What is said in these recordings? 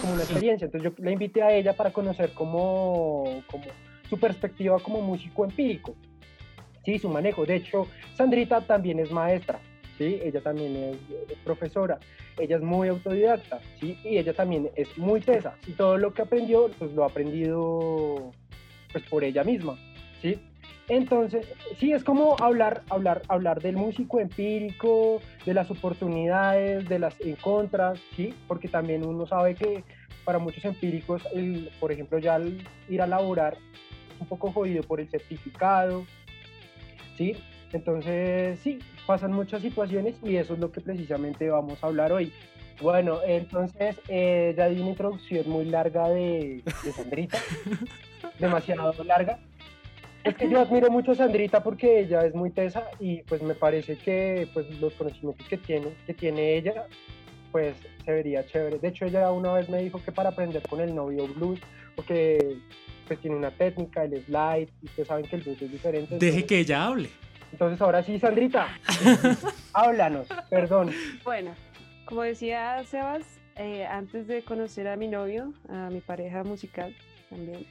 como una experiencia. Entonces yo la invité a ella para conocer como, como su perspectiva como músico empírico, sí, su manejo. De hecho, Sandrita también es maestra, sí, ella también es profesora, ella es muy autodidacta, sí, y ella también es muy tesa. Y todo lo que aprendió, pues lo ha aprendido pues por ella misma, sí. Entonces, sí, es como hablar, hablar, hablar del músico empírico, de las oportunidades, de las en contras, ¿sí? Porque también uno sabe que para muchos empíricos, por ejemplo, ya al ir a laborar un poco jodido por el certificado, ¿sí? Entonces, sí, pasan muchas situaciones y eso es lo que precisamente vamos a hablar hoy. Bueno, entonces eh, ya di una introducción muy larga de, de Sandrita, demasiado larga. Es que yo admiro mucho a Sandrita porque ella es muy tesa y pues me parece que pues los conocimientos que tiene, que tiene ella, pues se vería chévere. De hecho, ella una vez me dijo que para aprender con el novio blues, porque pues tiene una técnica, el slide, y ustedes saben que el blues es diferente. Deje entonces- que ella hable. Entonces ahora sí, Sandrita, háblanos, perdón. Bueno, como decía Sebas, eh, antes de conocer a mi novio, a mi pareja musical también,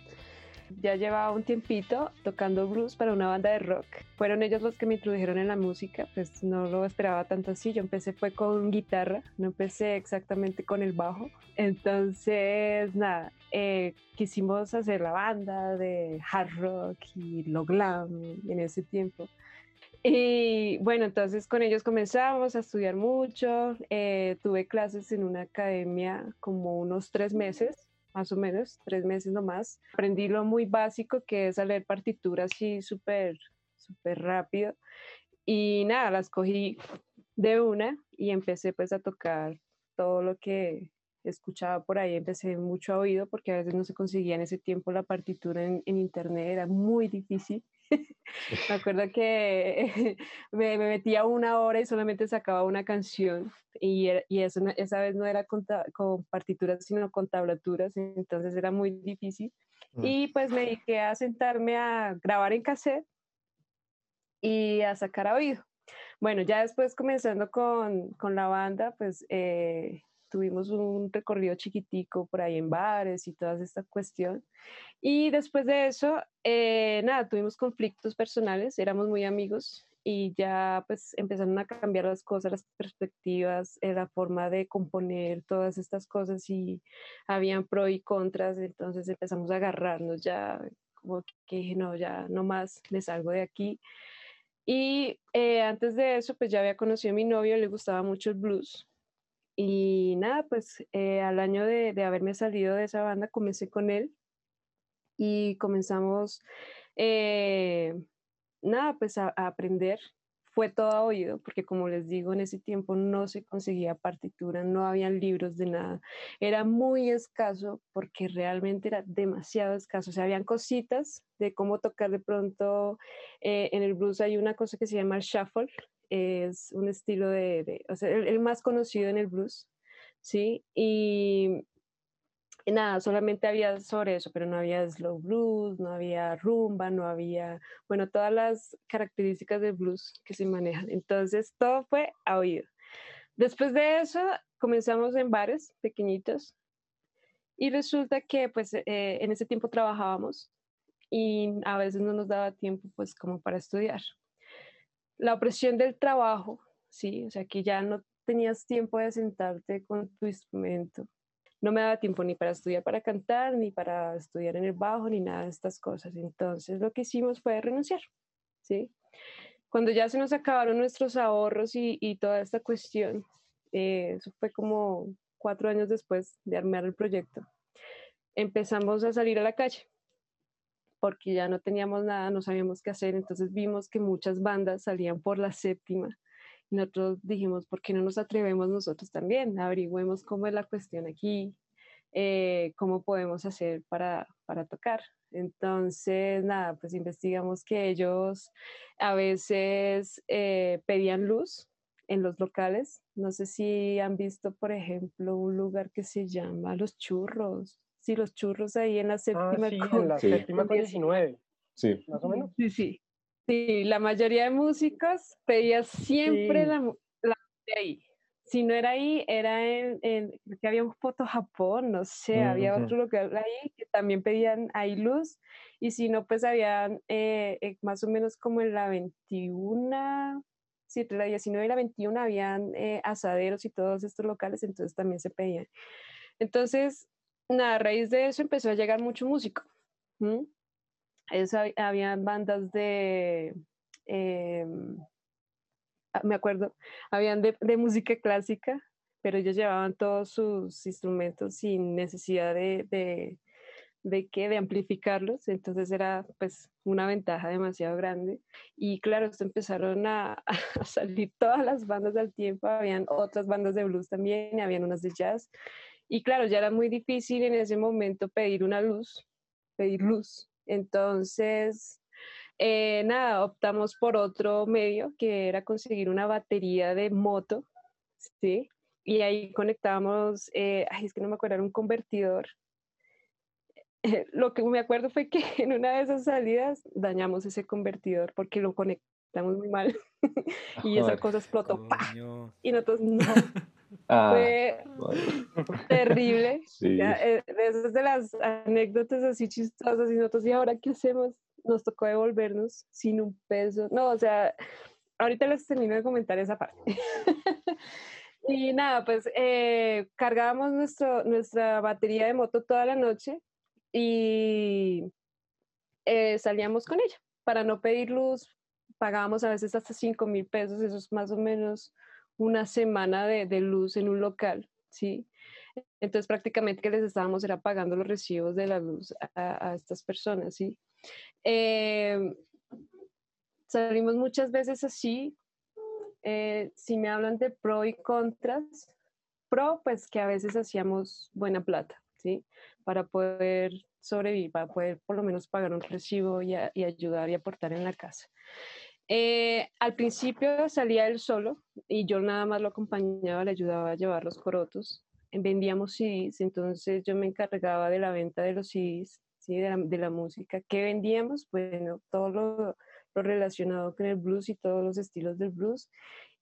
ya llevaba un tiempito tocando blues para una banda de rock. Fueron ellos los que me introdujeron en la música, pues no lo esperaba tanto así. Yo empecé fue con guitarra, no empecé exactamente con el bajo. Entonces, nada, eh, quisimos hacer la banda de hard rock y lo glam en ese tiempo. Y bueno, entonces con ellos comenzamos a estudiar mucho. eh, tuve clases en una academia como unos tres meses, más o menos, tres meses nomás. Aprendí lo muy básico que es a leer partituras así súper, súper rápido. Y nada, las cogí de una y empecé pues a tocar todo lo que escuchaba por ahí. Empecé mucho a oído porque a veces no se conseguía en ese tiempo la partitura en, en internet, era muy difícil. Me acuerdo que me, me metía una hora y solamente sacaba una canción y, era- y eso, esa vez no era con, con partituras sino con tablaturas, entonces era muy difícil. Mm. Y pues me dediqué a sentarme a grabar en cassette y a sacar a oído. Bueno, ya después comenzando con, con la banda, pues eh, tuvimos un recorrido chiquitico por ahí en bares y toda esta cuestión. Y después de eso, eh, nada, tuvimos conflictos personales, éramos muy amigos y ya pues empezaron a cambiar las cosas, las perspectivas, eh, la forma de componer todas estas cosas y habían pro y contras, entonces empezamos a agarrarnos ya, como que dije, no, ya no más, me salgo de aquí. Y eh, antes de eso, pues ya había conocido a mi novio, le gustaba mucho el blues. Y nada, pues eh, al año de, de haberme salido de esa banda, comencé con él y comenzamos, eh, nada, pues a, aprender. Fue todo a oído, porque como les digo, en ese tiempo no se conseguía partitura, no habían libros de nada. Era muy escaso porque realmente era demasiado escaso. O sea, habían cositas de cómo tocar de pronto. eh, en el blues hay una cosa que se llama shuffle, es un estilo de, o sea, el, el más conocido en el blues, ¿sí? Y, y nada, solamente había sobre eso, pero no había slow blues, no había rumba, no había, bueno, todas las características del blues que se manejan. Entonces, todo fue a oído. Después de eso, comenzamos en bares pequeñitos y resulta que, pues, eh, en ese tiempo trabajábamos y a veces no nos daba tiempo, pues, como para estudiar la opresión del trabajo, sí, o sea, que ya no tenías tiempo de sentarte con tu instrumento. No me daba tiempo ni para estudiar para cantar, ni para estudiar en el bajo, ni nada de estas cosas. Entonces, lo que hicimos fue renunciar, sí. Cuando ya se nos acabaron nuestros ahorros y, toda esta cuestión, eh, eso fue como cuatro años después de armar el proyecto, empezamos a salir a la calle porque ya no teníamos nada, no sabíamos qué hacer, entonces vimos que muchas bandas salían por la séptima y nosotros dijimos, ¿por qué no nos atrevemos nosotros también? Averigüemos cómo es la cuestión aquí, eh, cómo podemos hacer para, para tocar. Entonces, nada, pues investigamos que ellos a veces eh, pedían luz en los locales. No sé si han visto, por ejemplo, un lugar que se llama Los Churros. Sí, los churros ahí en la Ah, séptima. sí, con- en la Sí. séptima con 19, Sí. más o menos. Sí, sí. Sí, la mayoría de músicos pedía siempre Sí. la, la de ahí. Si no era ahí, era en, en creo que había un foto Japón, no sé, había Ujú. otro lugar ahí que también pedían ahí luz. Y si no, pues habían eh, eh, más o menos como en la 21, sí, entre la 19 y la 21 habían eh, asaderos y todos estos locales, entonces también se pedían. Entonces, nada, a raíz de eso empezó a llegar mucho músico. ¿m? Eso, hab- habían bandas de, em, ah, me acuerdo, habían de, de música clásica, pero ellos llevaban todos sus instrumentos sin necesidad de, de, de qué, de amplificarlos, entonces era pues una ventaja demasiado grande. Y claro, esto empezaron a, a salir todas las bandas al tiempo, habían otras bandas de blues también, habían unas de jazz. Y claro, ya era muy difícil en ese momento pedir una luz, pedir luz. Entonces, eh, nada, optamos por otro medio que era conseguir una batería de moto, ¿sí? Y ahí conectábamos, eh, ay, es que no me acuerdo, era un convertidor. Lo que me acuerdo fue que en una de esas salidas dañamos ese convertidor porque lo conectamos muy mal y esa cosa explotó. ¡pa! Coño. Y nosotros no, Ah, fue vale. terrible. Sí. Ya, eh, de esas de las anécdotas así chistosas y nosotros, ¿y ahora qué hacemos? Nos tocó devolvernos sin un peso. No, o sea, ahorita les termino de comentar esa parte. y nada, pues eh, cargábamos nuestro, nuestra batería de moto toda la noche y eh, salíamos con ella para no pedir luz. Pagábamos a veces hasta 5 mil pesos, eso es más o menos una semana de, de luz en un local, ¿sí? Entonces prácticamente que les estábamos era pagando los recibos de la luz a, estas personas, ¿sí? Eh, salimos muchas veces así. eh, si me hablan de pro y contras, pro, pues que a veces hacíamos buena plata, ¿sí? Para poder sobrevivir, para poder por lo menos pagar un recibo y, a- y ayudar y aportar en la casa. Eh, al principio salía él solo y yo nada más lo acompañaba, le ayudaba a llevar los corotos. Vendíamos CDs, entonces yo me encargaba de la venta de los CDs, de, la, música. ¿Qué vendíamos? Bueno, todo lo, lo relacionado con el blues y todos los estilos del blues.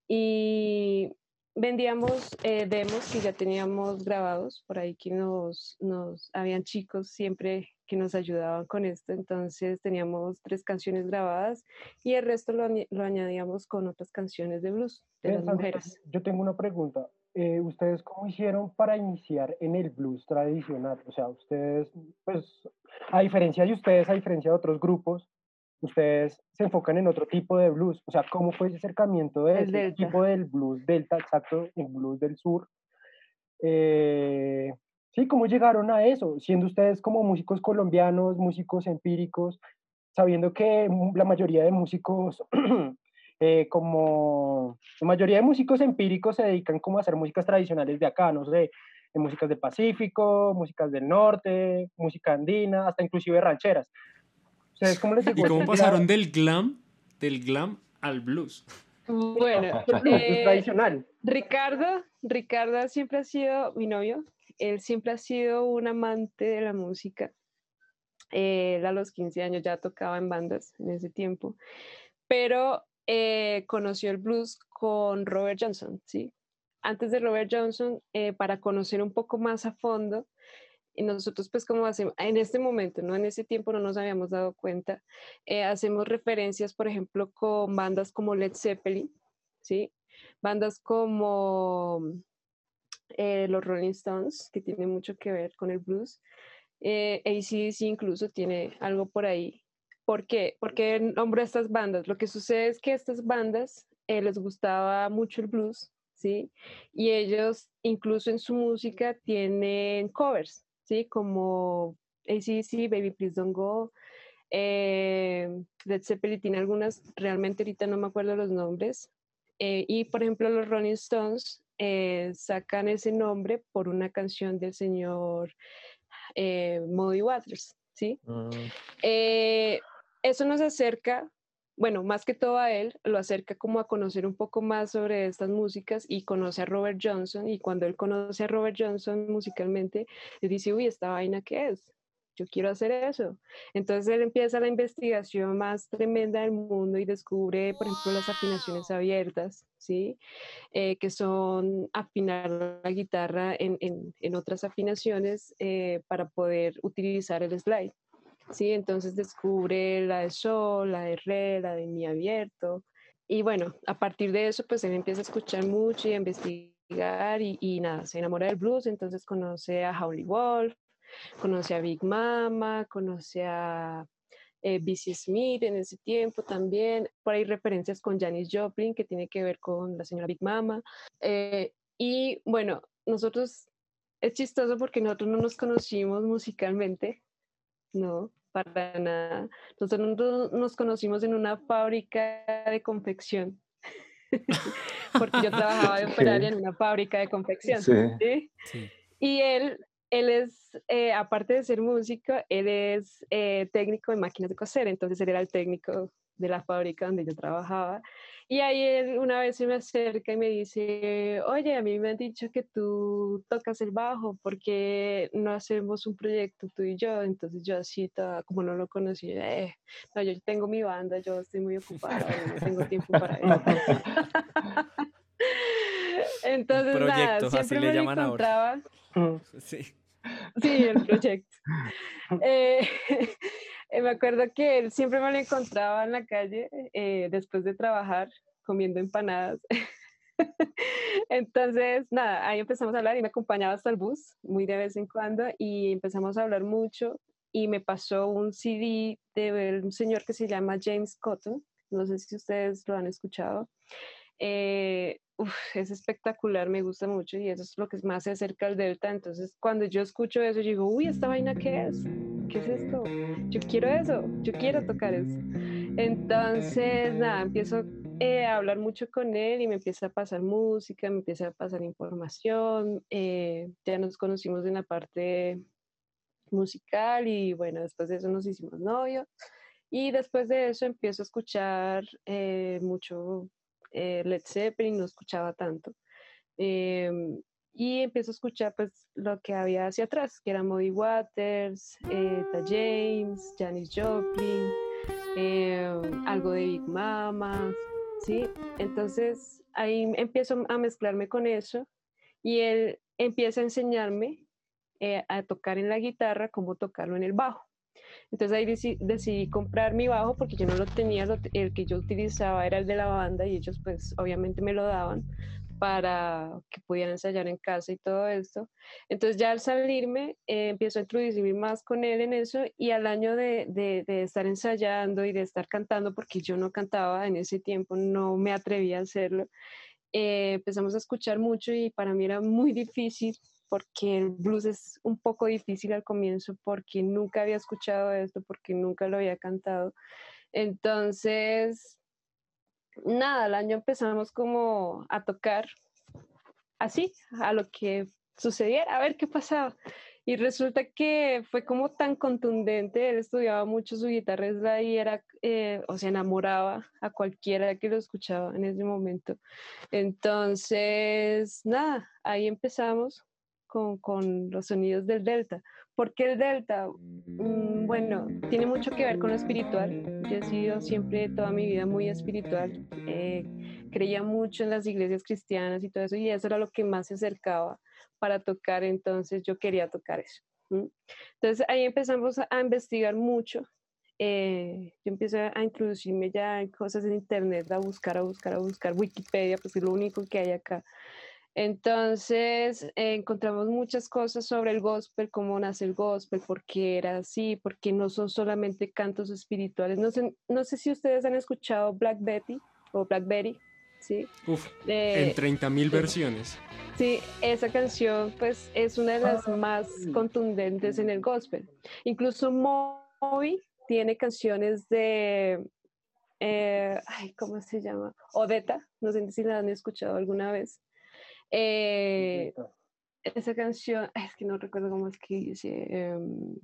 Y vendíamos eh, demos que ya teníamos grabados, por ahí que nos, nos, habían chicos siempre que nos ayudaban con esto, entonces teníamos tres canciones grabadas y el resto lo, lo añadíamos con otras canciones de blues de Ven, las mujeres. Yo tengo una pregunta. Eh, ¿Ustedes cómo hicieron para iniciar en el blues tradicional? O sea, ustedes, pues, a diferencia de ustedes, a diferencia de otros grupos, ustedes se enfocan en otro tipo de blues. O sea, ¿cómo fue ese acercamiento de ese tipo del blues delta, exacto, el blues del sur? Eh, sí, ¿cómo llegaron a eso? Siendo ustedes como músicos colombianos, músicos empíricos, sabiendo que la mayoría de músicos, eh, como la mayoría de músicos empíricos se dedican como a hacer músicas tradicionales de acá, no sé, de músicas del Pacífico, músicas del norte, música andina, hasta inclusive rancheras. ¿Ustedes cómo les ¿Y cómo pasaron del glam, del glam al blues? Bueno, eh, tradicional. Ricardo, Ricardo siempre ha sido mi novio, él siempre ha sido un amante de la música. Él a los 15 años ya tocaba en bandas en ese tiempo, pero eh, conoció el blues con Robert Johnson, ¿sí? Antes de Robert Johnson, eh, para conocer un poco más a fondo, y nosotros pues como hacemos, en este momento, no en ese tiempo no nos habíamos dado cuenta, eh, hacemos referencias, por ejemplo, con bandas como Led Zeppelin, ¿sí? Bandas como eh, los Rolling Stones, que tienen mucho que ver con el blues. Eh, AC/DC incluso tiene algo por ahí. ¿Por qué? Porque nombro a estas bandas. Lo que sucede es que estas bandas eh, les gustaba mucho el blues, ¿sí? Y ellos incluso en su música tienen covers, ¿sí? Como AC/DC, Baby Please Don't Go, eh, Led Zeppelin tiene algunas, realmente ahorita no me acuerdo los nombres. Eh, y por ejemplo, los Rolling Stones eh, sacan ese nombre por una canción del señor eh, Muddy Waters, ¿sí? Mm, Eh, eso nos acerca bueno, más que todo a él, lo acerca como a conocer un poco más sobre estas músicas y conoce a Robert Johnson y cuando él conoce a Robert Johnson musicalmente, le dice, uy, esta vaina qué es, yo quiero hacer eso. Entonces él empieza la investigación más tremenda del mundo y descubre, por ejemplo, las afinaciones abiertas, ¿sí? Eh, que son afinar la guitarra en, en, en otras afinaciones eh, para poder utilizar el slide. ¿sí? Entonces descubre la de sol, la de re, la de mi abierto. Y bueno, a partir de eso, pues él empieza a escuchar mucho y a investigar y, y nada, se enamora del blues, entonces conoce a Howley Wolf, conoce a Big Mama, conoce a eh, B.C. Smith en ese tiempo también. Por ahí referencias con Janis Joplin, que tiene que ver con la señora Big Mama. Eh, y bueno, nosotros, es chistoso porque nosotros no nos conocimos musicalmente, ¿no? Para nada. Nosotros nos conocimos en una fábrica de confección. porque yo trabajaba de operaria en una fábrica de confección. Sí. ¿sí? Sí. Y él, él es, eh, aparte de ser músico, él es eh, técnico de máquinas de coser, entonces él era el técnico de la fábrica donde yo trabajaba. Y ahí él una vez se me acerca y me dice, oye, a mí me han dicho que tú tocas el bajo, porque no hacemos un proyecto tú y yo? Entonces yo así, toda, como no lo conocía, eh, no, yo tengo mi banda, yo estoy muy ocupada, no tengo tiempo para eso. Entonces, nada, siempre le me lo llaman ahora. encontraba. Sí. Sí, el proyecto. Eh, me acuerdo que él siempre me lo encontraba en la calle eh, después de trabajar comiendo empanadas. Entonces, nada, ahí empezamos a hablar y me acompañaba hasta el bus, muy de vez en cuando, y empezamos a hablar mucho y me pasó un CD de un señor que se llama James Cotton, no sé si ustedes lo han escuchado. Eh, es espectacular, me gusta mucho y eso es lo que más se acerca al Delta. Entonces, cuando yo escucho eso, digo, uy, ¿esta vaina qué es? ¿Qué es esto? Yo quiero eso, yo quiero tocar eso. Entonces, nada, empiezo eh, a hablar mucho con él y me empieza a pasar música, me empieza a pasar información. eh, ya nos conocimos en la parte musical y bueno, después de eso nos hicimos novios. Y después de eso empiezo a escuchar eh, mucho eh, Led Zeppelin, no escuchaba tanto. Em, y empiezo a escuchar pues lo que había hacia atrás, que era Muddy Waters, eh, James, Janis Joplin, em, algo de Big Mama, ¿sí? Entonces ahí empiezo a mezclarme con eso y él empieza a enseñarme eh, a tocar en la guitarra cómo tocarlo en el bajo. Entonces ahí deci- decidí comprar mi bajo porque yo no lo tenía, el que yo utilizaba era el de la banda y ellos pues obviamente me lo daban para que pudieran ensayar en casa y todo esto. Entonces ya al salirme eh, empiezo a introducirme más con él en eso y al año de, de- de estar ensayando y de estar cantando, porque yo no cantaba en ese tiempo, no me atrevía a hacerlo, eh, empezamos a escuchar mucho y para mí era muy difícil porque el blues es un poco difícil al comienzo porque nunca había escuchado esto, porque nunca lo había cantado. Entonces, nada, al año empezamos como a tocar así, a lo que sucediera, a ver qué pasaba. Y resulta que fue como tan contundente, él estudiaba mucho su guitarra y era, eh, o se enamoraba a cualquiera que lo escuchaba en ese momento. Entonces, nada, ahí empezamos con, con los sonidos del delta. ¿Por qué el delta? Mm, bueno, tiene mucho que ver con lo espiritual. Yo he sido siempre toda mi vida muy espiritual. Eh, creía mucho en las iglesias cristianas y todo eso, y eso era lo que más se acercaba para tocar, entonces yo quería tocar eso. Entonces ahí empezamos a investigar mucho. eh, yo empecé a introducirme ya en cosas en internet, a buscar, a buscar, a buscar Wikipedia, pues es lo único que hay acá. Entonces eh, encontramos muchas cosas sobre el gospel, cómo nace el gospel, por qué era así, por qué no son solamente cantos espirituales. No sé, no sé si ustedes han escuchado Black Betty o Blackberry, ¿sí? Uf, en 30.000 versiones. Sí, esa canción pues es una de las más contundentes en el gospel. Incluso Moby tiene canciones de, eh, ay, ¿cómo se llama? Odetta, no sé si la han escuchado alguna vez. Eh, esa canción, es que no recuerdo cómo es que dice. em,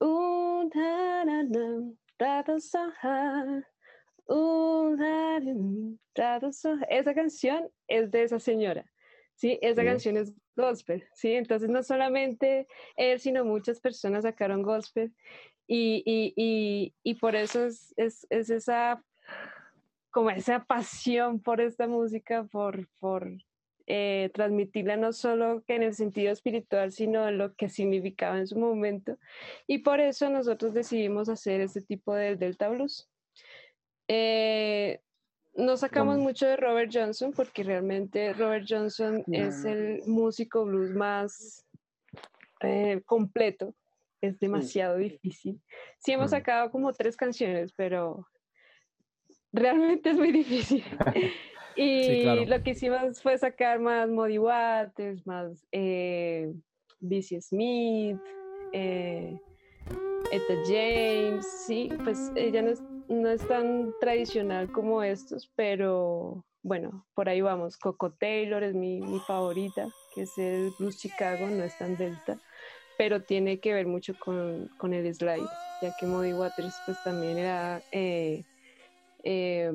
"Uh, na, na, na, Rattle so hard. Ooh, la, di, di, rattle so hard. Esa canción es de esa señora. Sí, esa Sí. canción es gospel, ¿sí? Entonces no solamente él, sino muchas personas sacaron gospel y, y, y, y por eso es, es, es esa, como esa pasión por esta música, por, por eh, transmitirla no solo en el sentido espiritual, sino en lo que significaba en su momento. Y por eso nosotros decidimos hacer este tipo de Delta Blues. Eh, no sacamos mucho de Robert Johnson porque realmente Robert Johnson es el músico blues más eh, completo. Es demasiado difícil. Sí hemos sacado como tres canciones, pero realmente es muy difícil. y claro. lo que hicimos fue sacar más Muddy Waters, más eh, B.C. Smith, eh, Etta James, sí, pues ella no es, no es tan tradicional como estos, pero bueno, por ahí vamos. Coco Taylor es mi, mi favorita, que es el Blues Chicago, no es tan delta, pero tiene que ver mucho con, con el slide, ya que Muddy Waters pues también era eh, eh,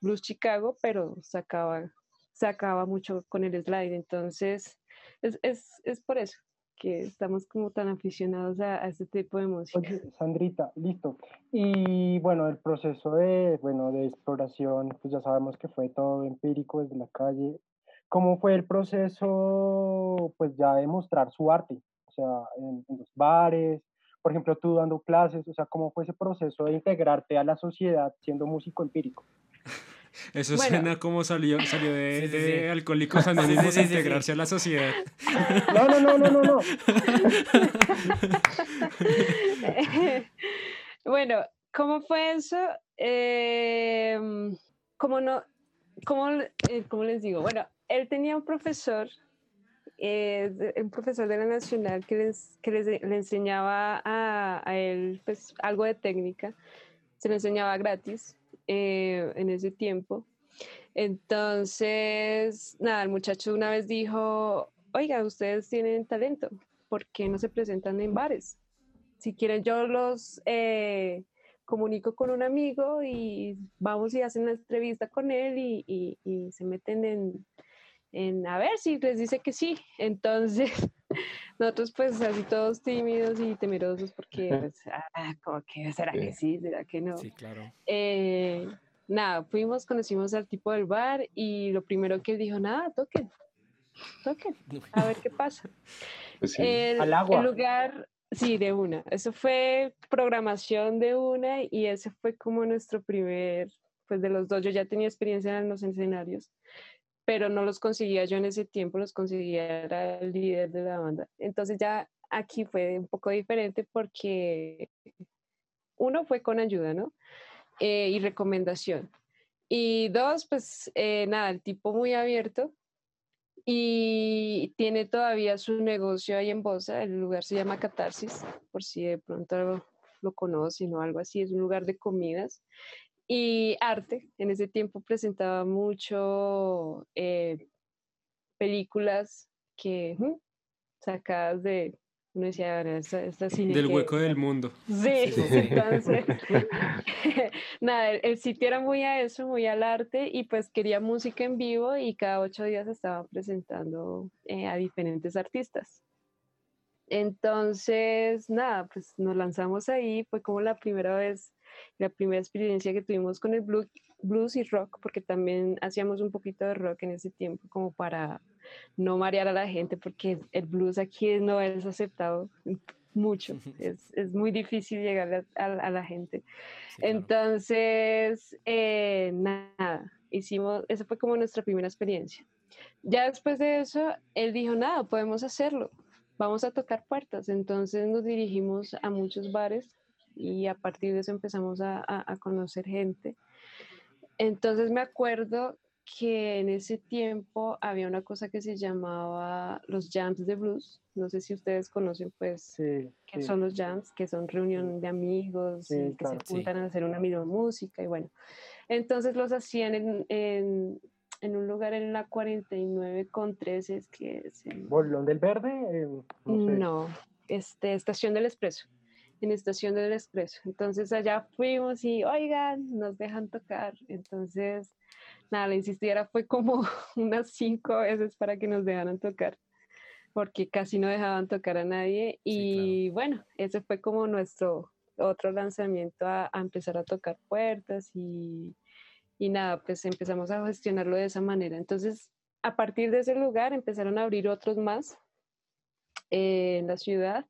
Blues Chicago, pero sacaba, sacaba mucho con el slide, entonces es, es, es por eso que estamos como tan aficionados a, a este tipo de música. Oye, Sandrita, listo. Y bueno, el proceso de, bueno, de exploración, pues ya sabemos que fue todo empírico desde la calle. ¿Cómo fue el proceso, pues ya de mostrar su arte? O sea, en, en los bares, por ejemplo, tú dando clases, o sea, ¿cómo fue ese proceso de integrarte a la sociedad siendo músico empírico? Eso Bueno. suena como salió, salió de, Sí, sí, de sí. Alcohólicos Anónimos sí, sí, a sí. integrarse a la sociedad. No, no, no, no, no, no. bueno, ¿cómo fue eso? Em, ¿cómo no? ¿Cómo, le- eh, cómo les digo? Bueno, él tenía un profesor, eh, un profesor de la Nacional que, les, que les- le enseñaba a, a él pues, algo de técnica, se lo enseñaba gratis eh, en ese tiempo. Entonces, nada, el muchacho una vez dijo, oiga, ustedes tienen talento, ¿por qué no se presentan en bares? Si quieren, yo los eh, comunico con un amigo y vamos y hacen una entrevista con él y, y- y se meten en, en a ver si les dice que sí. Entonces, nosotros pues así todos tímidos y temerosos porque, pues, ah, como que, ¿será que sí? ¿Será que no? Sí, claro. Eh, nada, fuimos, conocimos al tipo del bar y lo primero que él dijo, nada, toquen, toquen, a ver qué pasa. Pues sí. El, Al agua. el lugar, sí, de una. Eso fue programación de una y ese fue como nuestro primer, pues de los dos. Yo ya tenía experiencia en los escenarios, pero no los conseguía yo en ese tiempo, los conseguía el líder de la banda. Entonces ya aquí fue un poco diferente porque uno fue con ayuda, ¿no? Eh, y recomendación. Y dos, pues eh, nada, el tipo muy abierto y tiene todavía su negocio ahí en Bosa, el lugar se llama Catarsis, por si de pronto lo, lo conocen o algo así, es un lugar de comidas y arte. En ese tiempo presentaba mucho eh, películas que ujú, sacadas de, uno decía, "Bueno, esta, esta cine Del que- hueco del mundo. Sí, sí. entonces, nada, el, el sitio era muy a eso, muy al arte y pues quería música en vivo y cada ocho días estaba presentando eh, a diferentes artistas. Entonces, nada, pues nos lanzamos ahí, fue como la primera vez, la primera experiencia que tuvimos con el blues, blues y rock, porque también hacíamos un poquito de rock en ese tiempo como para no marear a la gente, porque el blues aquí no es aceptado mucho, es, es muy difícil llegar a, a- a la gente. Sí, claro. Entonces, eh, nada, hicimos, esa fue como nuestra primera experiencia. Ya después de eso, él dijo, nada, podemos hacerlo, vamos a tocar puertas. Entonces nos dirigimos a muchos bares y a partir de eso empezamos a, a- a conocer gente. Entonces me acuerdo que en ese tiempo había una cosa que se llamaba los jams de blues. No sé si ustedes conocen, pues, Sí, que sí. son los jams, que son reunión de amigos Sí, que claro. se juntan a hacer una misma música y bueno. Entonces los hacían en, en, en un lugar en la 49 con 13, es que es en- ¿Bolón del Verde? Eh, no sé. no, este, Estación del Expreso. En Estación del Expreso. Entonces allá fuimos y, oigan, nos dejan tocar. Entonces, nada, la insistiera fue como unas cinco veces para que nos dejaran tocar, porque casi no dejaban tocar a nadie. Y bueno, ese fue como nuestro otro lanzamiento a, a empezar a tocar puertas y, y nada, pues empezamos a gestionarlo de esa manera. Entonces, a partir de ese lugar empezaron a abrir otros más eh, en la ciudad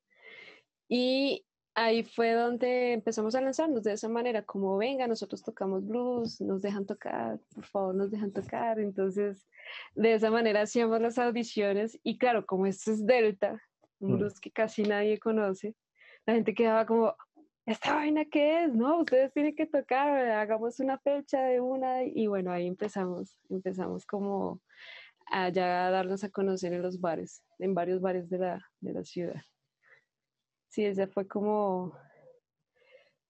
y ahí fue donde empezamos a lanzarnos de esa manera, como venga, nosotros tocamos blues, nos dejan tocar, por favor, nos dejan tocar. Entonces, de esa manera hacíamos las audiciones y claro, como esto es Delta, un Mm. blues que casi nadie conoce, la gente quedaba como, ¿esta vaina qué es? No, ustedes tienen que tocar, hagamos una fecha de una y bueno, ahí empezamos, empezamos como a ya darnos a conocer en los bares, en varios bares de la, de la ciudad. Sí, ese fue como,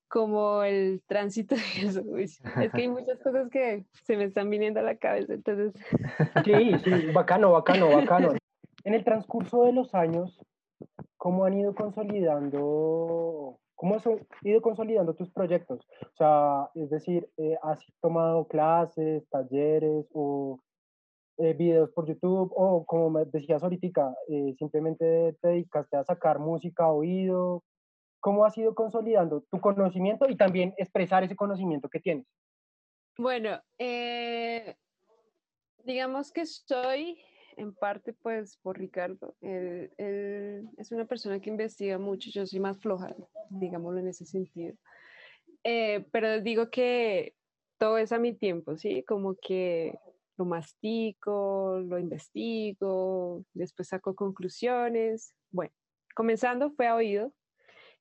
como el tránsito de eso. Es que hay muchas cosas que se me están viniendo a la cabeza, entonces Sí, sí, bacano, bacano, bacano. En el transcurso de los años, ¿cómo han ido consolidando, cómo has ido consolidando tus proyectos? O sea, es decir, eh, ¿has tomado clases, talleres o eh, videos por YouTube? O como me decías ahorita, eh, simplemente te dedicaste a sacar música a oído. ¿Cómo has ido consolidando tu conocimiento y también expresar ese conocimiento que tienes? Bueno, eh, digamos que soy en parte pues por Ricardo. Él, él es una persona que investiga mucho, yo soy más floja, digámoslo en ese sentido. Eh, pero digo que todo es a mi tiempo, ¿sí? Como que lo mastico, lo investigo, después saco conclusiones. Bueno, comenzando fue a oído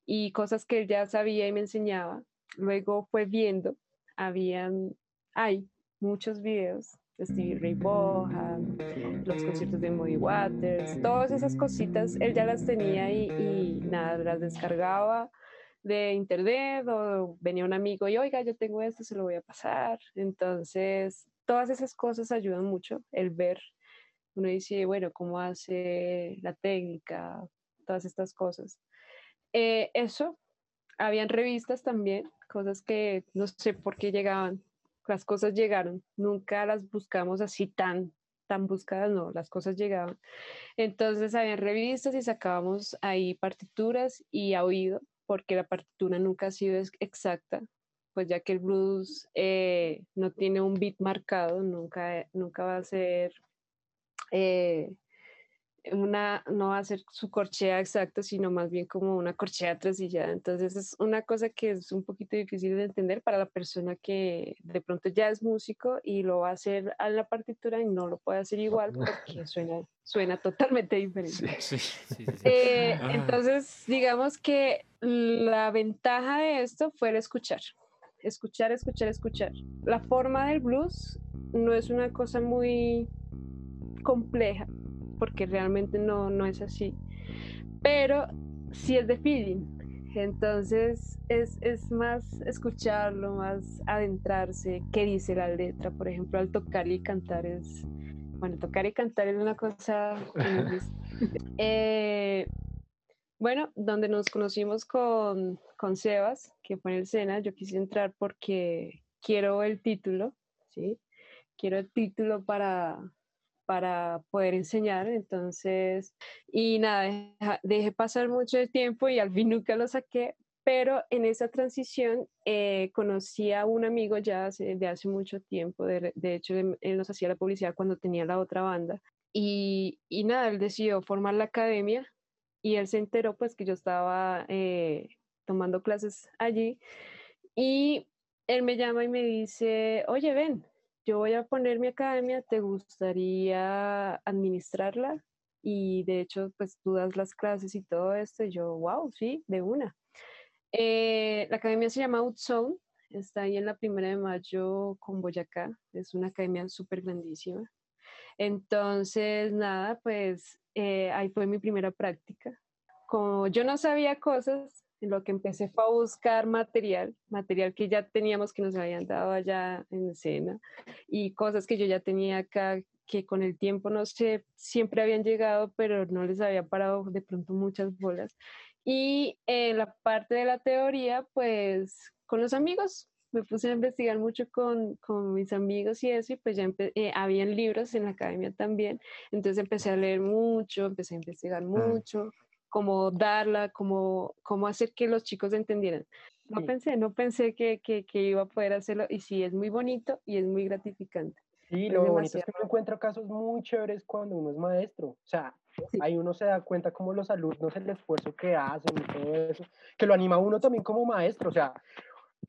y cosas que él ya sabía y me enseñaba. Luego fue viendo, habían, hay muchos videos de Stevie Ray Vaughan, los conciertos de Muddy Waters, todas esas cositas, él ya las tenía y, y nada, las descargaba de internet o venía un amigo y oiga, yo tengo esto, se lo voy a pasar. Entonces, todas esas cosas ayudan mucho, el ver. Uno dice, bueno, ¿cómo hace la técnica? Todas estas cosas. Eh, eso, habían revistas también, cosas que no sé por qué llegaban. Las cosas llegaron, nunca las buscamos así tan, tan buscadas, no, las cosas llegaban. Entonces habían revistas y sacábamos ahí partituras y a oído, porque la partitura nunca ha sido ex- exacta, pues ya que el blues eh, no tiene un beat marcado, nunca, nunca va a ser eh, una, no va a ser su corchea exacta, sino más bien como una corchea trasillada. Entonces es una cosa que es un poquito difícil de entender para la persona que de pronto ya es músico y lo va a hacer a la partitura y no lo puede hacer igual porque suena, suena totalmente diferente. Sí, sí, sí. Eh, Ah. entonces, digamos que la ventaja de esto fue el escuchar. Escuchar, escuchar, escuchar. La forma del blues no es una cosa muy compleja, porque realmente no, no es así, pero sí es de feeling. Entonces es, es más escucharlo, más adentrarse, qué dice la letra. Por ejemplo, al tocar y cantar es, bueno, tocar y cantar es una cosa eh, bueno, donde nos conocimos con, con Sebas, que fue en el SENA, yo quise entrar porque quiero el título, ¿sí? Quiero el título para, para poder enseñar, entonces, y nada, dejé pasar mucho tiempo y al fin nunca lo saqué, pero en esa transición eh, conocí a un amigo ya de hace mucho tiempo, de, de hecho él nos hacía la publicidad cuando tenía la otra banda, y, y nada, él decidió formar la academia y él se enteró pues que yo estaba eh, tomando clases allí y él me llama y me dice, oye, ven, yo voy a poner mi academia, ¿te gustaría administrarla? Y de hecho, pues tú das las clases y todo esto, y yo, wow, sí, de una. Eh, la academia se llama Outzone, está ahí en la primera de mayo con Boyacá, es una academia súper grandísima. Entonces, nada, pues eh, ahí fue mi primera práctica. Como yo no sabía cosas, lo que empecé fue a buscar material, material que ya teníamos que nos habían dado allá en escena y cosas que yo ya tenía acá que con el tiempo, no sé, siempre habían llegado, pero no les había parado de pronto muchas bolas. Y en la parte de la teoría, pues con los amigos, me puse a investigar mucho con, con mis amigos y eso, y pues ya eh, habían libros en la academia también, entonces empecé a leer mucho, empecé a investigar mucho, cómo darla, cómo, cómo hacer que los chicos entendieran. No Sí. pensé, no pensé que, que, que iba a poder hacerlo, y sí, es muy bonito y es muy gratificante. Sí, Es lo bonito es que uno encuentra casos muy chéveres cuando uno es maestro. O sea, Sí. ahí uno se da cuenta como los alumnos, el esfuerzo que hacen y todo eso, que lo anima a uno también como maestro. O sea,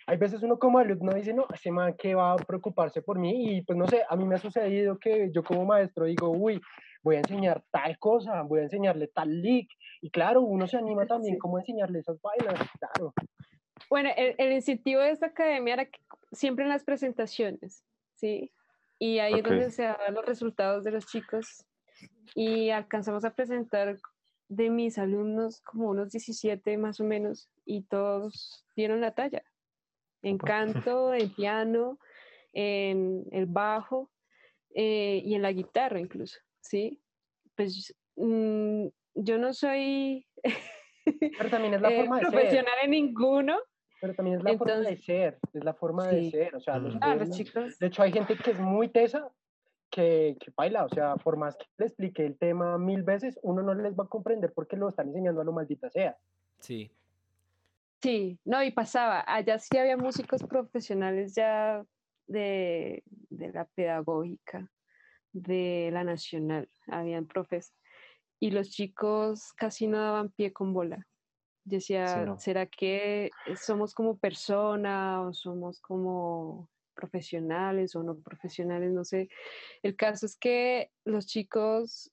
hay veces uno como alumno dice, no, ese man que va a preocuparse por mí. Y pues no sé, a mí me ha sucedido que yo como maestro digo, uy, voy a enseñar tal cosa, voy a enseñarle tal lick. Y claro, uno se anima también Sí. como a enseñarle esas vainas, claro. Bueno, el, el incentivo de esta academia era que siempre en las presentaciones, ¿sí? Y ahí Ok. es donde se dan los resultados de los chicos y alcanzamos a presentar de mis alumnos como unos 17 más o menos y todos dieron la talla. En canto, en piano, en el bajo eh, y en la guitarra incluso, ¿sí? Pues mm, yo no soy Pero también es la eh, forma de ser. en ninguno. Pero también es la forma de ser, es la forma de ser. O sea, los. Ah, los chicos. De hecho, hay gente que es muy tesa que, que baila, o sea, por más que le explique el tema mil veces, uno no les va a comprender porque lo están enseñando a lo maldita sea. Sí. Sí, no, y pasaba, allá sí había músicos profesionales ya de, de la pedagógica, de la nacional, habían profes, y los chicos casi no daban pie con bola. Decía, no. ¿será que somos como persona o somos como profesionales o no profesionales? No sé. El caso es que los chicos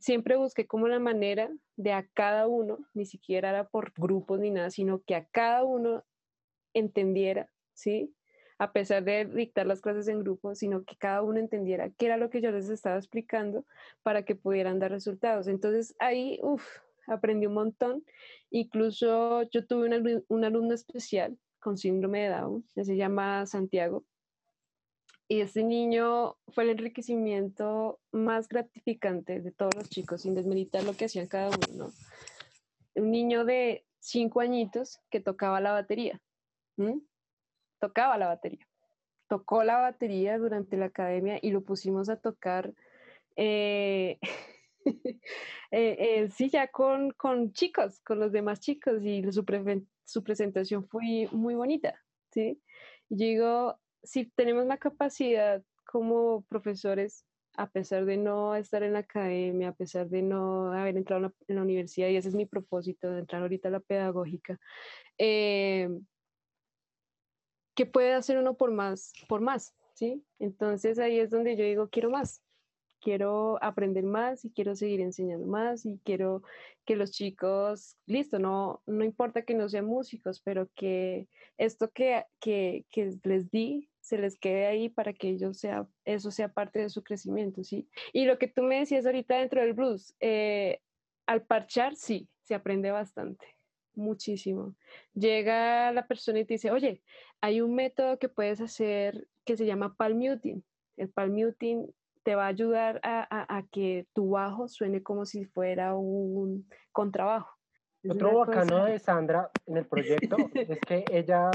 siempre busqué como la manera de a cada uno, ni siquiera era por grupos ni nada, sino que a cada uno entendiera, ¿sí? A pesar de dictar las clases en grupo, sino que cada uno entendiera qué era lo que yo les estaba explicando para que pudieran dar resultados. Entonces ahí, uff, aprendí un montón. Incluso yo tuve un, alumno- especial con síndrome de Down, que se llama Santiago. Y ese niño fue el enriquecimiento más gratificante de todos los chicos, sin desmeritar lo que hacían cada uno, ¿no? Un niño de cinco añitos que tocaba la batería. Tocaba la batería. Tocó la batería durante la academia y lo pusimos a tocar, eh, eh, sí, ya con, con chicos, con los demás chicos, y su, pre- su presentación fue muy bonita, ¿sí? Y digo, si tenemos la capacidad como profesores, a pesar de no estar en la academia, a pesar de no haber entrado en la, universidad, y ese es mi propósito, de entrar ahorita a la pedagógica, eh, ¿qué puede hacer uno por más? Por más, ¿sí? Entonces ahí es donde yo digo, quiero más, quiero aprender más y quiero seguir enseñando más y quiero que los chicos, listo, no, no importa que no sean músicos, pero que esto que, que, que les di se les quede ahí para que ellos sea, eso sea parte de su crecimiento, ¿sí? Y lo que tú me decías ahorita dentro del blues, eh, al parchar, sí, se aprende bastante, muchísimo. Llega la persona y te dice, oye, hay un método que puedes hacer que se llama palm muting. El palm muting te va a ayudar a, a, a que tu bajo suene como si fuera un contrabajo. Es Otro bacano cosa- de Sandra en el proyecto es que ella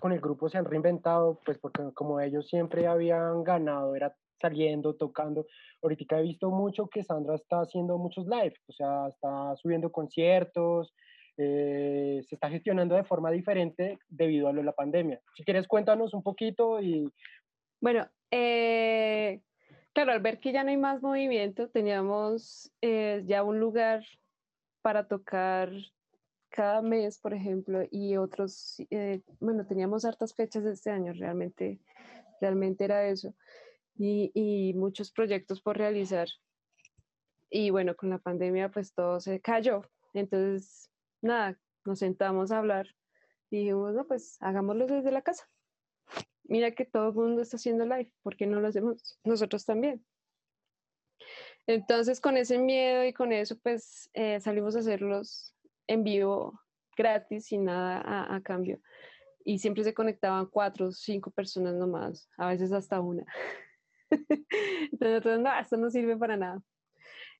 con el grupo se han reinventado, pues porque como ellos siempre habían ganado, era saliendo, tocando. Ahorita he visto mucho que Sandra está haciendo muchos live, o sea, está subiendo conciertos, eh, se está gestionando de forma diferente debido a lo de la pandemia. Si quieres, cuéntanos un poquito y Bueno, eh, claro, al ver que ya no hay más movimiento, teníamos eh, ya un lugar para tocar cada mes, por ejemplo, y otros, eh, bueno, teníamos hartas fechas este año, realmente, realmente era eso, y, y muchos proyectos por realizar. Y bueno, con la pandemia pues todo se cayó. Entonces, nada, nos sentamos a hablar y dijimos, no, pues hagámoslo desde la casa mira que todo el mundo está haciendo live, ¿por qué no lo hacemos nosotros también? Entonces, con ese miedo y con eso, pues eh, salimos a hacerlos en vivo, gratis, sin nada a, cambio. Y siempre se conectaban cuatro o cinco personas nomás, a veces hasta una. Entonces, no, esto no sirve para nada.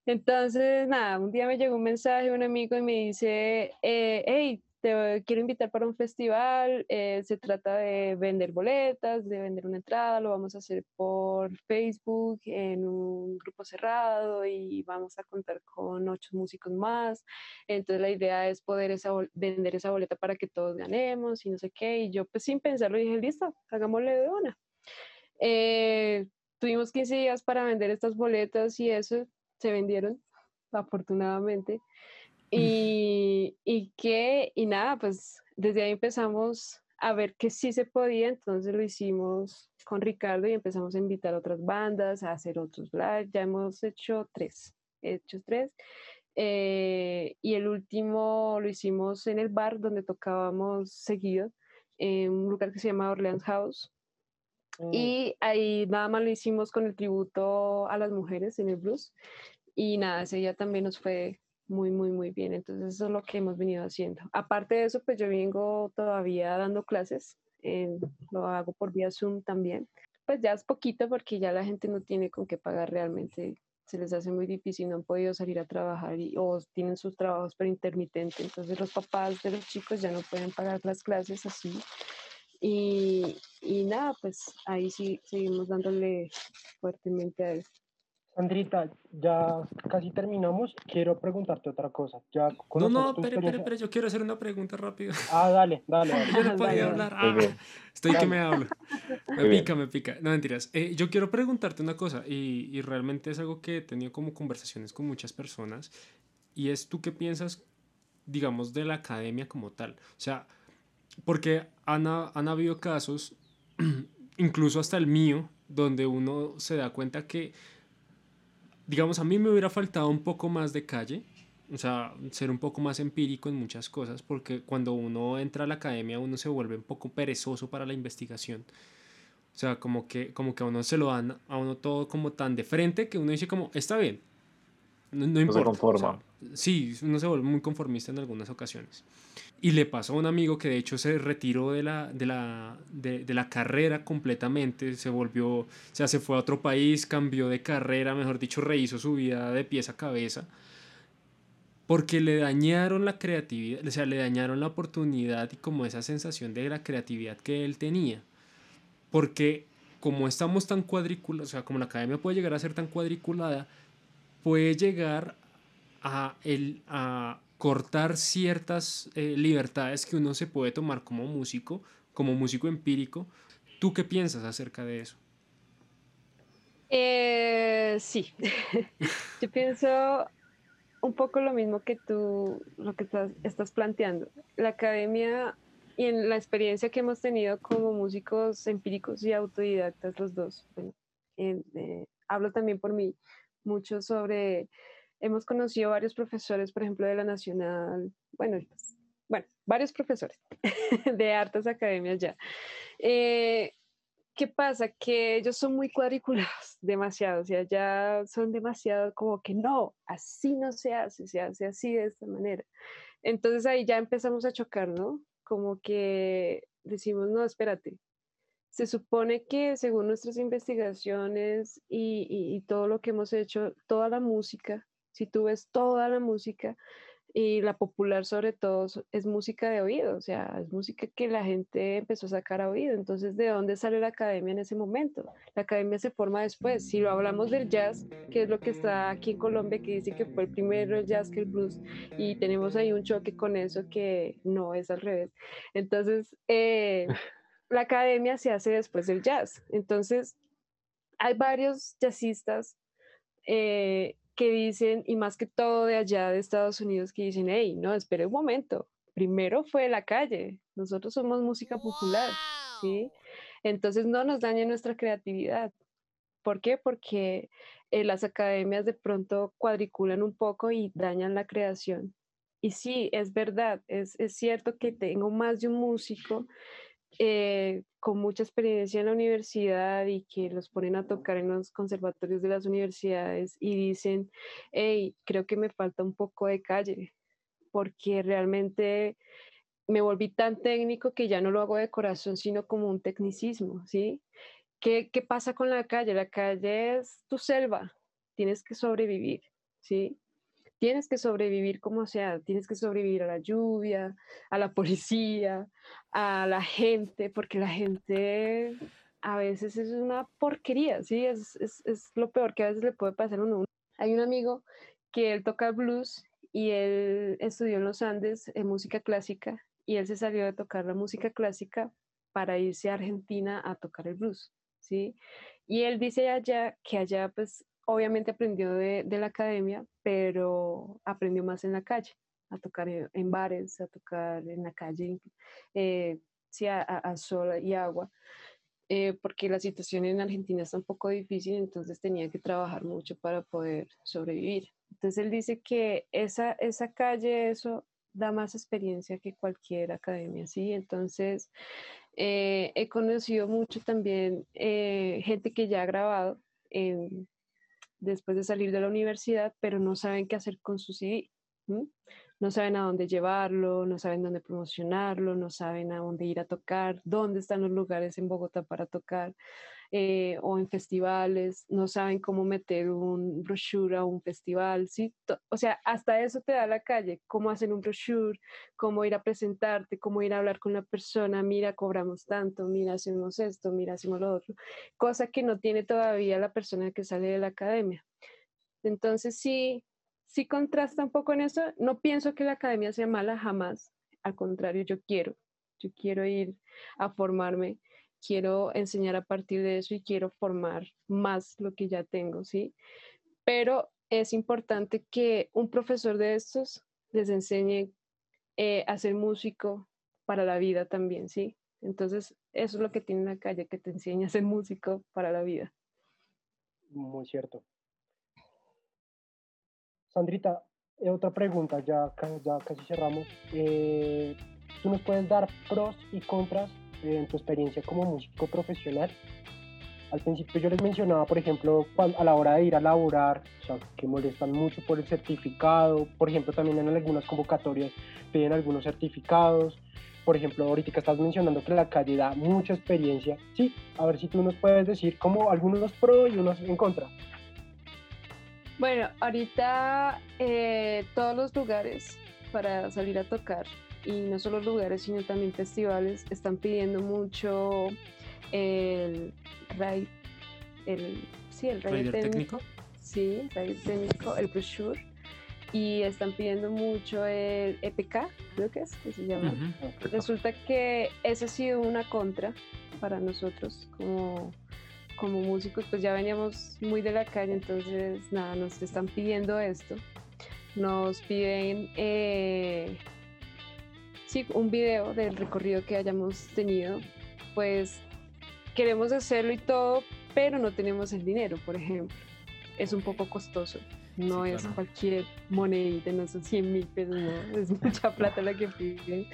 Entonces, nada, un día me llegó un mensaje de un amigo y me dice, eh, hey, te quiero invitar para un festival, eh, se trata de vender boletas, de vender una entrada, lo vamos a hacer por Facebook en un grupo cerrado y vamos a contar con ocho músicos más. Entonces la idea es poder esa, vender esa boleta para que todos ganemos y no sé qué. Y yo pues sin pensarlo dije, listo, hagámosle de una. Eh, tuvimos 15 días para vender estas boletas y eso se vendieron, afortunadamente. Y, y que, y nada, pues desde ahí empezamos a ver que sí se podía, entonces lo hicimos con Ricardo y empezamos a invitar a otras bandas, a hacer otros live, ya hemos hecho tres, hechos tres, eh, y el último lo hicimos en el bar donde tocábamos seguido, en un lugar que se llama Orleans House, Mm, y ahí nada más lo hicimos con el tributo a las mujeres en el blues, y nada, ese día también nos fue muy, muy, muy bien. Entonces eso es lo que hemos venido haciendo. Aparte de eso, pues yo vengo todavía dando clases, en- lo hago por vía Zoom también. Pues ya es poquito porque ya la gente no tiene con qué pagar realmente. Se les hace muy difícil, no han podido salir a trabajar y, o tienen sus trabajos pero intermitentes. Entonces los papás de los chicos ya no pueden pagar las clases así. Y, y nada, pues ahí sí seguimos dándole fuertemente a eso. Sandrita, ya casi terminamos. Quiero preguntarte otra cosa. Ya No, no, espere, espere, espere, yo quiero hacer una pregunta rápido. Ah, dale, dale, dale. Yo no podía dale. hablar. Ah, estoy que me hablo. Me Muy bien. pica, me pica. No, mentiras. Eh, yo quiero preguntarte una cosa y, y realmente es algo que he tenido como conversaciones con muchas personas y es tú qué piensas, digamos, de la academia como tal. O sea, porque han, ha- han habido casos, incluso hasta el mío, donde uno se da cuenta que, digamos, a mí me hubiera faltado un poco más de calle, o sea, ser un poco más empírico en muchas cosas, porque cuando uno entra a la academia uno se vuelve un poco perezoso para la investigación. O sea, como que, como que a uno se lo dan a uno todo como tan de frente que uno dice como, está bien. No, no se importa. o conforma. sea, sí, uno se vuelve muy conformista en algunas ocasiones. Y le pasó a un amigo que de hecho se retiró de la, de la, de, de la carrera completamente, se volvió, o sea, se fue a otro país, cambió de carrera, mejor dicho, rehizo su vida de pies a cabeza, porque le dañaron la creatividad, o sea, le dañaron la oportunidad y como esa sensación de la creatividad que él tenía. Porque como estamos tan cuadriculados, o sea, como la academia puede llegar a ser tan cuadriculada, puede llegar a, el, a cortar ciertas eh, libertades que uno se puede tomar como músico, como músico empírico. ¿Tú qué piensas acerca de eso? Eh, sí, yo pienso un poco lo mismo que tú, lo que estás, estás planteando. La academia y en la experiencia que hemos tenido como músicos empíricos y autodidactas los dos, eh, hablo también por mí mucho sobre, hemos conocido varios profesores, por ejemplo, de la Nacional, bueno, bueno, varios profesores de hartas academias ya. Eh, ¿Qué pasa? Que ellos son muy cuadriculados, demasiado, o sea, ya son demasiado como que no, así no se hace, se hace así de esta manera. Entonces ahí ya empezamos a chocar, ¿no? Como que decimos, no, espérate. Se supone que según nuestras investigaciones y, todo lo que hemos hecho, toda la música, si tú ves toda la música, y la popular sobre todo es música de oído, o sea, es música que la gente empezó a sacar a oído. Entonces, ¿de dónde sale la academia en ese momento? La academia se forma después. Si lo hablamos del jazz, que es lo que está aquí en Colombia, que dice que fue el primero el jazz que el blues, y tenemos ahí un choque con eso que no es al revés. Entonces, eh, la academia se hace después del jazz. Entonces, hay varios jazzistas eh, que dicen, y más que todo de allá de Estados Unidos, que dicen, hey, no, espere un momento, primero fue la calle, nosotros somos música popular, ¿sí? Entonces no nos dañe nuestra creatividad. ¿Por qué? Porque eh, las academias de pronto cuadriculan un poco y dañan la creación. Y sí, es verdad, es, es cierto que tengo más de un músico eh, con mucha experiencia en la universidad y que los ponen a tocar en los conservatorios de las universidades y dicen, hey, creo que me falta un poco de calle, porque realmente me volví tan técnico que ya no lo hago de corazón, sino como un tecnicismo, ¿sí? ¿qué, ¿qué pasa con la calle? La calle es tu selva, tienes que sobrevivir, ¿sí? Tienes que sobrevivir como sea, tienes que sobrevivir a la lluvia, a la policía, a la gente, porque la gente a veces es una porquería, ¿sí? Es, es, es lo peor que a veces le puede pasar a uno. Hay un amigo que él toca blues y él estudió en los Andes en música clásica y él se salió de tocar la música clásica para irse a Argentina a tocar el blues, ¿sí? Y él dice allá que allá pues obviamente aprendió de, de la academia, pero aprendió más en la calle, a tocar en, en bares, a tocar en la calle, eh, sí, a, a, sol y agua. Eh, porque la situación en Argentina está un poco difícil, entonces tenía que trabajar mucho para poder sobrevivir. Entonces él dice que esa, esa calle, eso da más experiencia que cualquier academia, ¿sí? Entonces eh, he conocido mucho también eh, gente que ya ha grabado después de salir de la universidad, pero no saben qué hacer con su. ¿sí? no saben a dónde llevarlo, no saben dónde promocionarlo, no saben a dónde ir a tocar, dónde están los lugares en Bogotá para tocar eh, o en festivales, no saben cómo meter un brochure a un festival, ¿sí? O sea, hasta eso te da la calle, cómo hacer un brochure, cómo ir a presentarte, cómo ir a hablar con la persona, mira, cobramos tanto, mira, hacemos esto, mira, hacemos lo otro, cosa que no tiene todavía la persona que sale de la academia. Entonces sí, sí contrasta un poco en eso. No pienso que la academia sea mala jamás. Al contrario, yo quiero. Yo quiero ir a formarme, quiero enseñar a partir de eso y quiero formar más lo que ya tengo, ¿sí? Pero es importante que un profesor de estos les enseñe eh, a ser músico para la vida también, ¿sí? Entonces, eso es lo que tiene la calle, que te enseña a ser músico para la vida. Muy cierto. Sandrita, eh, otra pregunta, ya, ya casi cerramos. Eh, ¿Tú nos puedes dar pros y contras en tu experiencia como músico profesional? Al principio yo les mencionaba, por ejemplo, a la hora de ir a laborar, o sea, que molestan mucho por el certificado. Por ejemplo, también en algunas convocatorias piden algunos certificados. Por ejemplo, ahorita estás mencionando que la calle da mucha experiencia. Sí, a ver si tú nos puedes decir como algunos pros y unos en contra. Bueno, ahorita eh, todos los lugares para salir a tocar, y no solo lugares, sino también festivales, están pidiendo mucho el raid, el, sí, el raid técnico, técnico, Sí, el raid técnico, el brochure. Y están pidiendo mucho el EPK, creo que es, que se llama. Resulta que esa ha sido una contra para nosotros como como músicos pues ya veníamos muy de la calle, entonces nada, nos están pidiendo esto. Nos piden eh, sí, un video del recorrido que hayamos tenido. Pues queremos hacerlo y todo, pero no tenemos el dinero, por ejemplo. Es un poco costoso. No es cualquier monedita, no son 100 mil pesos, no, es mucha plata la que piden.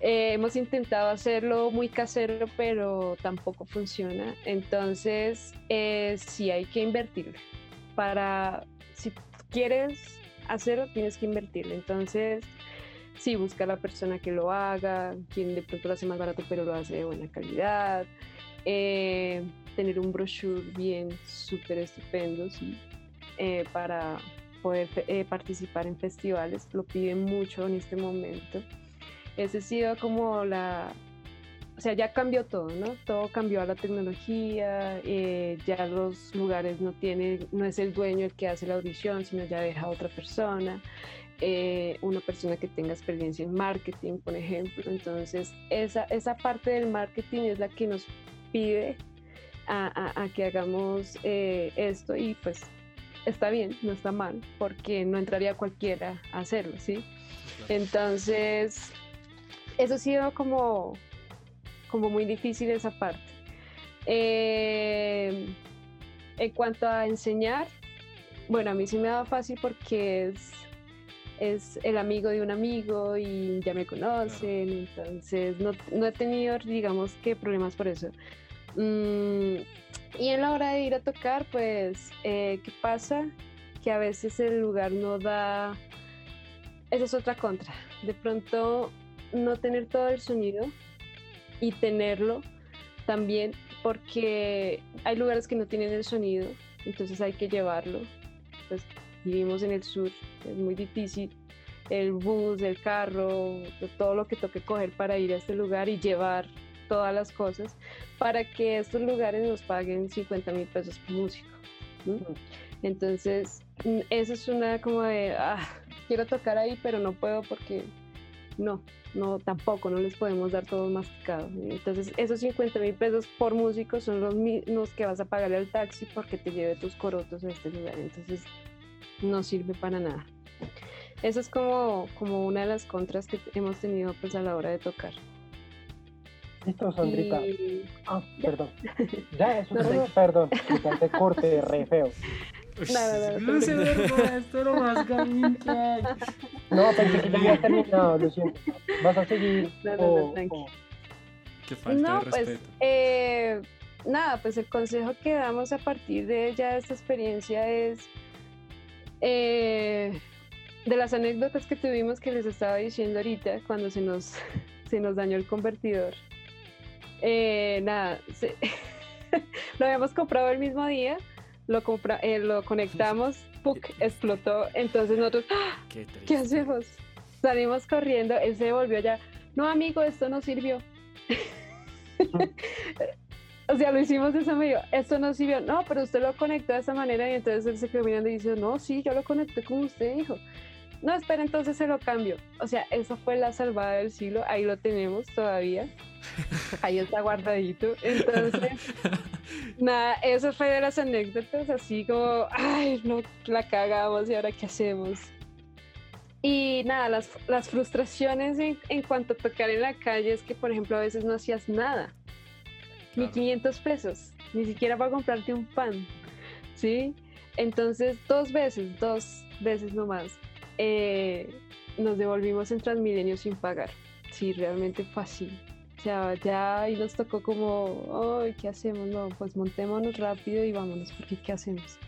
Eh, hemos intentado hacerlo muy casero, pero tampoco funciona. Entonces, eh, sí hay que invertir. Para, si quieres hacerlo, tienes que invertir. Entonces, sí, busca a la persona que lo haga, quien de pronto lo hace más barato, pero lo hace de buena calidad. Eh, tener un brochure bien, súper estupendo, sí, eh, para poder participar en festivales. Lo piden mucho en este momento. Ese ha sido como la, o sea, ya cambió todo, ¿no? Todo cambió a la tecnología, eh, ya los lugares no tienen, no es el dueño el que hace la audición, sino ya deja a otra persona, eh, una persona que tenga experiencia en marketing, por ejemplo. Entonces, esa, esa parte del marketing es la que nos pide a, a, a que hagamos eh, esto y pues está bien, no está mal, porque no entraría cualquiera a hacerlo, ¿sí? Entonces, eso ha sido como, como muy difícil esa parte. Eh, en cuanto a enseñar, bueno, a mí sí me ha dado fácil porque es, es el amigo de un amigo y ya me conocen, entonces no, no, he tenido, digamos, que problemas por eso. Mm, y en la hora de ir a tocar, pues, eh, ¿qué pasa? Que a veces el lugar no da... Esa es otra contra. De pronto no tener todo el sonido y tenerlo, también porque hay lugares que no tienen el sonido, entonces hay que llevarlo. Pues vivimos en el sur, es muy difícil el bus, el carro, todo lo que toque coger para ir a este lugar y llevar todas las cosas para que estos lugares nos paguen 50 mil pesos por músico. Entonces, mm, eso es una como de, ah, quiero tocar ahí, pero no puedo porque no, no, tampoco, no les podemos dar todo masticado. Entonces, esos 50 mil pesos por músico son los mismos que vas a pagarle al taxi porque te lleve tus corotos a este lugar. Entonces, no sirve para nada. Esa es como, como una de las contras que hemos tenido pues a la hora de tocar. Listo, Sandrita. Ah, perdón. Ya, eso no, todo, perdón. Te corte re feo. No, no, no. se esto lo más No, pensé que ya había terminado, lo siento. ¿Vas a seguir? No, no, no, Qué falta de pues. Eh, nada, pues el consejo que damos a partir de ya esta experiencia es eh, de las anécdotas que tuvimos que les estaba diciendo ahorita cuando se nos, se nos dañó el convertidor. Eh, nada, lo habíamos comprado el mismo día, lo, compra, eh, lo conectamos, ¡puc! explotó. Entonces nosotros, ¡ah! ¿qué, ¿qué hacemos? Salimos corriendo, él se volvió ya, no amigo, esto no sirvió. O sea, lo hicimos de esa manera, esto no sirvió, no, pero usted lo conectó de esa manera y entonces él se quedó mirando y dice, no, sí, yo lo conecté como usted dijo. No, espera, entonces se lo cambio. O sea, eso fue la salvada del siglo, ahí lo tenemos todavía. Ahí está guardadito. Entonces, nada, eso fue de las anécdotas, así como, ay, no, la cagamos y ahora qué hacemos. Y nada, las, las frustraciones en, en, cuanto a tocar en la calle es que, por ejemplo, a veces no hacías nada, ni 500 pesos, ni siquiera para comprarte un pan, ¿sí? Entonces, dos veces, dos veces nomás, eh, nos devolvimos en Transmilenio sin pagar. Sí, realmente fue así. O sea, ya ahí nos tocó como, ay, ¿qué hacemos? No, pues montémonos rápido y vámonos, porque ¿qué hacemos?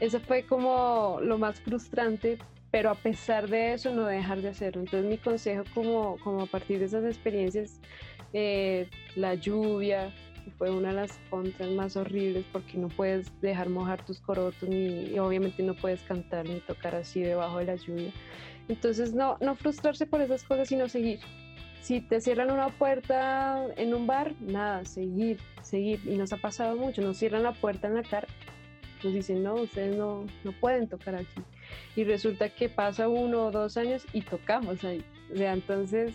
Eso fue como lo más frustrante, pero a pesar de eso no dejar de hacerlo. Entonces mi consejo como, como a partir de esas experiencias, eh, la lluvia, que fue una de las contras más horribles porque no puedes dejar mojar tus corotos ni y obviamente no puedes cantar ni tocar así debajo de la lluvia. Entonces no, no frustrarse por esas cosas, sino seguir. Si te cierran una puerta en un bar, nada, seguir, seguir. Y nos ha pasado mucho, nos cierran la puerta en la cara, nos dicen, no, ustedes no, no pueden tocar aquí. Y resulta que pasa uno o dos años y tocamos ahí. O sea, entonces,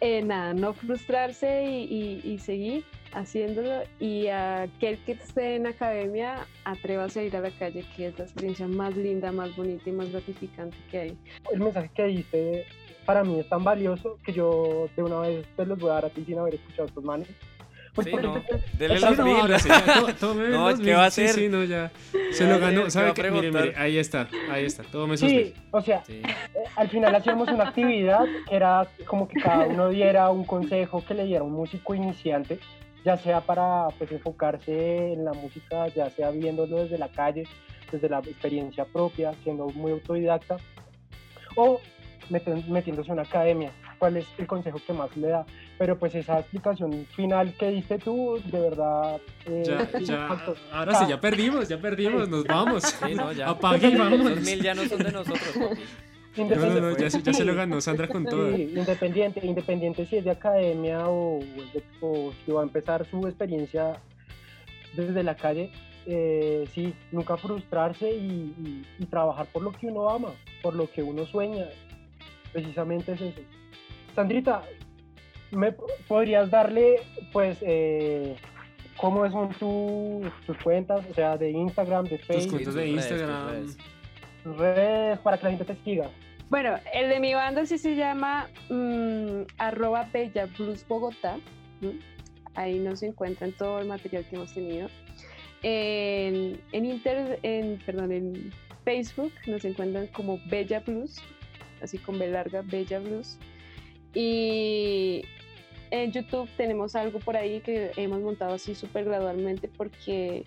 eh, nada, no frustrarse y, y, y seguir haciéndolo y aquel que esté en academia, atrévase a ir a la calle, que es la experiencia más linda, más bonita y más gratificante que hay. El mensaje que diste para mí es tan valioso que yo de una vez te los voy a dar a ti sin haber escuchado estos manes. Pues sí, no. Dele los mil. No, no ¿qué va a hacer? Sí, sí, no, ya. Se lo ganó. ¿Sabe qué? Mire, mire, ahí está, ahí está. Tome esos Sí, o sea, sí. eh, al final hacíamos una actividad que era como que cada uno diera un consejo que le diera un músico iniciante ya sea para pues, enfocarse en la música, ya sea viéndolo desde la calle, desde la experiencia propia, siendo muy autodidacta, o metiéndose en una academia, cuál es el consejo que más le da. Pero pues esa explicación final que diste tú, de verdad... Eh, ya, ya, ahora sí, ya perdimos, ya perdimos, nos vamos. Sí, no, ya. Apague y vamos. Los mil ya no son de nosotros, papi. No, no, no, ya, ya, se lo ganó Sandra con todo. Sí, independiente, independiente si es de academia o, o, si va a empezar su experiencia desde la calle, eh, sí, nunca frustrarse y, y, y, trabajar por lo que uno ama, por lo que uno sueña. Precisamente es eso. Sandrita, ¿me podrías darle, pues, eh, cómo son tu, tus cuentas, o sea, de Instagram, de Facebook? Tus cuentas de Instagram. Tus redes para que la gente te siga. Bueno, el de mi banda sí se llama mmm, arroba Bella Blues Bogotá. Ahí nos encuentran todo el material que hemos tenido. En, en, Inter, en, perdón, en Facebook nos encuentran como Bella Blues, así con B larga, Bella Blues. Y en YouTube tenemos algo por ahí que hemos montado así súper gradualmente porque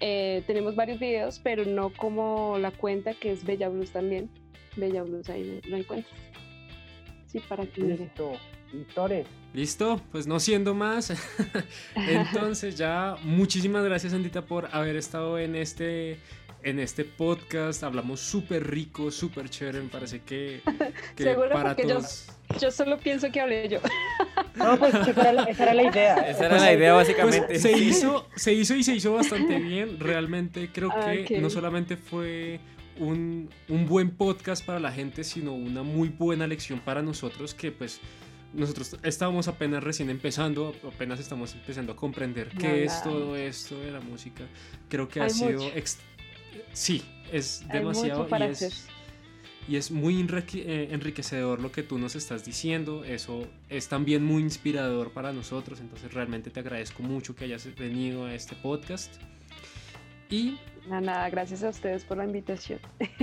eh, tenemos varios videos, pero no como la cuenta que es Bella Blues también. Bella Blues, ahí lo encuentras. Sí, para que Listo. Victores. Listo, pues no siendo más. Entonces ya muchísimas gracias Andita por haber estado en este en este podcast. Hablamos súper rico, súper chévere. Me parece que, que Seguro para porque yo- todos. Yo solo pienso que hablé yo. No, pues esa era la, esa era la idea. Esa era la idea Pues básicamente. se sí. hizo, se hizo y se hizo bastante bien. Realmente creo Ah, que ok. no solamente fue un, un buen podcast para la gente, sino una muy buena lección para nosotros que pues nosotros estábamos apenas recién empezando, apenas estamos empezando a comprender No, qué es nada. todo esto de la música. Creo que ha Hay sido... mucho. ex- sí, es demasiado y es, y es muy eh, enriquecedor lo que tú nos estás diciendo. Eso es también muy inspirador para nosotros. Entonces realmente te agradezco mucho que hayas venido a este podcast. Y, Nada, nada, gracias a ustedes por la invitación.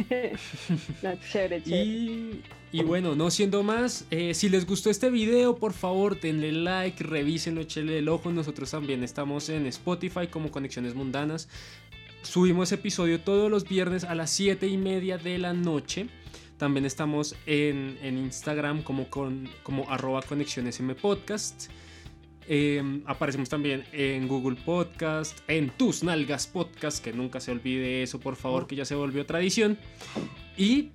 No, chévere, chévere. y, y bueno, no siendo más, eh, si les gustó este video, por favor denle like, revísenlo, échenle el ojo. Nosotros también estamos en Spotify como Conexiones Mundanas. Subimos episodio todos los viernes a las 7 y media de la noche. También estamos en, en Instagram como, con, como arroba conexiones podcast. Eh, aparecemos también en Google Podcast, en Tus Nalgas Podcast, que nunca se olvide eso, por favor, que ya se volvió tradición. Y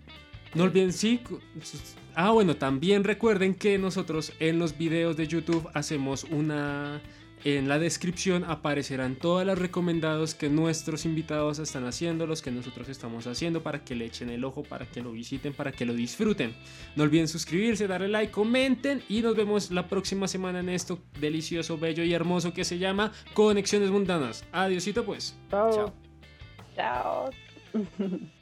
no olviden, sí. Ah, bueno, también recuerden que nosotros en los videos de YouTube hacemos una. En la descripción aparecerán todas las recomendados que nuestros invitados están haciendo, los que nosotros estamos haciendo, para que le echen el ojo, para que lo visiten, para que lo disfruten. No olviden suscribirse, darle like, comenten y nos vemos la próxima semana en esto delicioso, bello y hermoso que se llama Conexiones Mundanas. Adiosito pues. Chao. Chao. Chao.